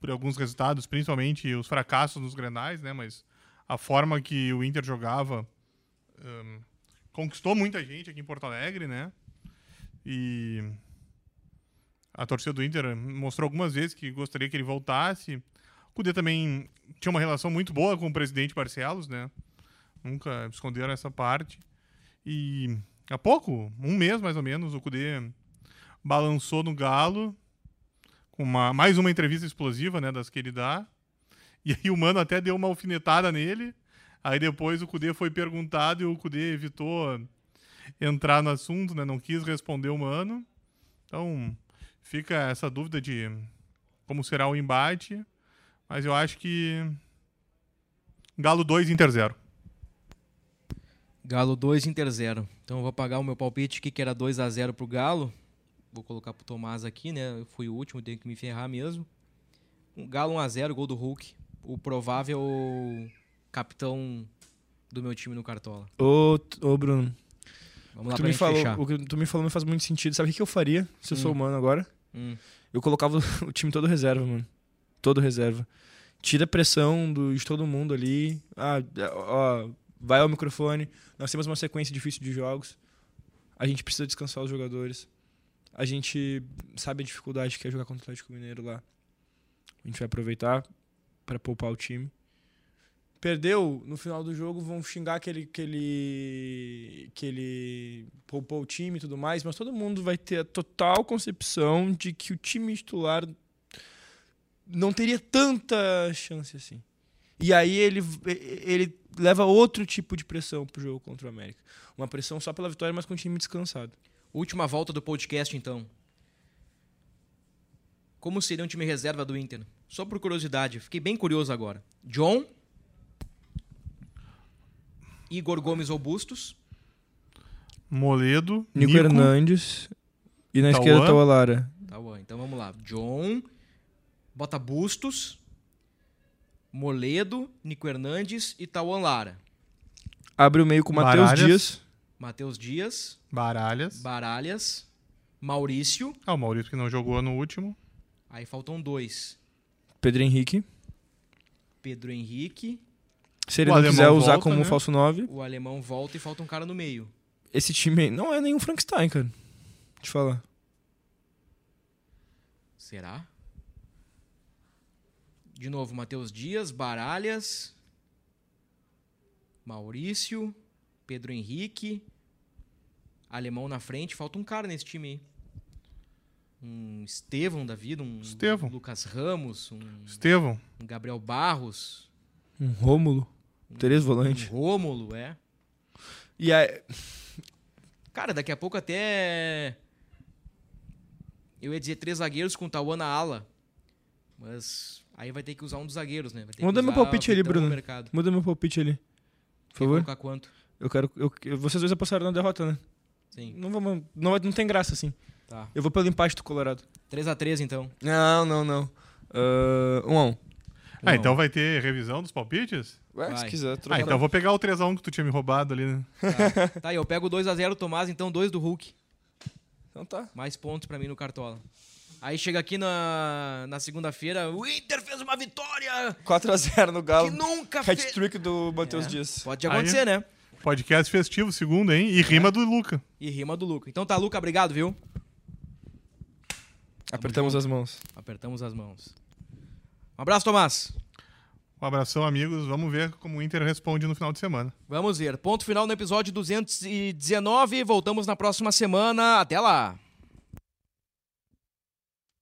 por alguns resultados, principalmente os fracassos nos grenais, né? Mas a forma que o Inter jogava ahn, conquistou muita gente aqui em Porto Alegre, né? E a torcida do Inter mostrou algumas vezes que gostaria que ele voltasse. O Cudê também tinha uma relação muito boa com o presidente Barcelos, né? Nunca esconderam essa parte. E há pouco, um mês mais ou menos, o Cudê balançou no Galo com uma, mais uma entrevista explosiva, né, das que ele dá. E aí o Mano até deu uma alfinetada nele. Aí depois o Cudê foi perguntado e o Cudê evitou entrar no assunto, né? Não quis responder o Mano. Então, fica essa dúvida de como será o embate. Mas eu acho que Galo 2, Inter 0. Galo 2, Inter 0. Então eu vou pagar o meu palpite aqui, que era 2 a 0 pro Galo. Vou colocar pro Tomás aqui, né? Eu fui o último, tenho que me ferrar mesmo. Um Galo 1 a 0 gol do Hulk. O provável capitão do meu time no Cartola. Ô, ô, Bruno, Vamos lá tu me falou, fechar. o que tu me falou me faz muito sentido. Sabe o que eu faria se eu sou Hum. humano agora? Hum. Eu colocava o time todo reserva, mano. Todo reserva. Tira a pressão do, de todo mundo ali. Ah, ó, vai ao microfone. Nós temos uma sequência difícil de jogos. A gente precisa descansar os jogadores. A gente sabe a dificuldade que é jogar contra o Atlético Mineiro lá. A gente vai aproveitar para poupar o time. Perdeu no final do jogo, vão xingar que ele, que ele, que ele poupou o time e tudo mais, mas todo mundo vai ter a total concepção de que o time titular não teria tanta chance assim. E aí ele, ele leva outro tipo de pressão pro jogo contra o América. Uma pressão só pela vitória, mas com o time descansado. Última volta do podcast, então. Como seria um time reserva do Inter? Só por curiosidade, fiquei bem curioso agora. John, Igor Gomes ou Bustos, Moledo, Nico, Nico, Hernandes e na Tauan. esquerda tá o Alara. Então vamos lá. John, bota Bustos, Moledo, Nico Hernandes e Tauan Lara. Abre o meio com o Matheus. Dias. Matheus Dias, Baralhas. Baralhas, Maurício. Ah, o Maurício que não jogou no último. Aí faltam dois. Pedro Henrique. Pedro Henrique, Se ele O não alemão quiser usar volta, como né? falso 9, o alemão volta e falta um cara no meio. esse time aí não é nenhum Frankenstein, cara. Deixa eu falar. Será? De novo, Matheus Dias, Baralhas, Maurício, Pedro Henrique, Alemão na frente. Falta um cara nesse time aí. Um Estevão da vida, um Estevão. Lucas Ramos, um, Estevão. um Gabriel Barros, Um Rômulo. Três um volantes. Rômulo, é. E aí, Cara, daqui a pouco até. Eu ia dizer três zagueiros com Tauan na ala. Mas aí vai ter que usar um dos zagueiros, né? Muda meu o palpite ali, Bruno. mercado. muda meu palpite ali. Por favor. colocar quanto? Eu quero. Eu, vocês dois apostaram na derrota, né? Sim. Não, vamos, não, não tem graça assim. Tá. Eu vou pelo empate do Colorado. 3x3 então. Não, não, não. Ah, um a um. Ah, Não. então vai ter revisão dos palpites? Ué, se Vai. quiser. Ah, trocar. então eu vou pegar o 3x1 que tu tinha me roubado ali, né? Tá, tá eu pego 2x0 Tomás, então 2 do Hulk. Então tá. Mais pontos pra mim no Cartola. Aí chega aqui na, na segunda-feira, o Inter fez uma vitória 4x0 no que Galo. nunca fez. Hat-trick do Matheus É, Dias. Pode acontecer, né? Podcast festivo, segundo, hein? E rima do Luca. E rima do Luca. Então tá, Luca, obrigado, viu? Apertamos as mãos. Apertamos as mãos. Um abraço, Tomás. Um abração, amigos. Vamos ver como o Inter responde no final de semana. Vamos ver. Ponto final no episódio 219. Voltamos na próxima semana. Até lá.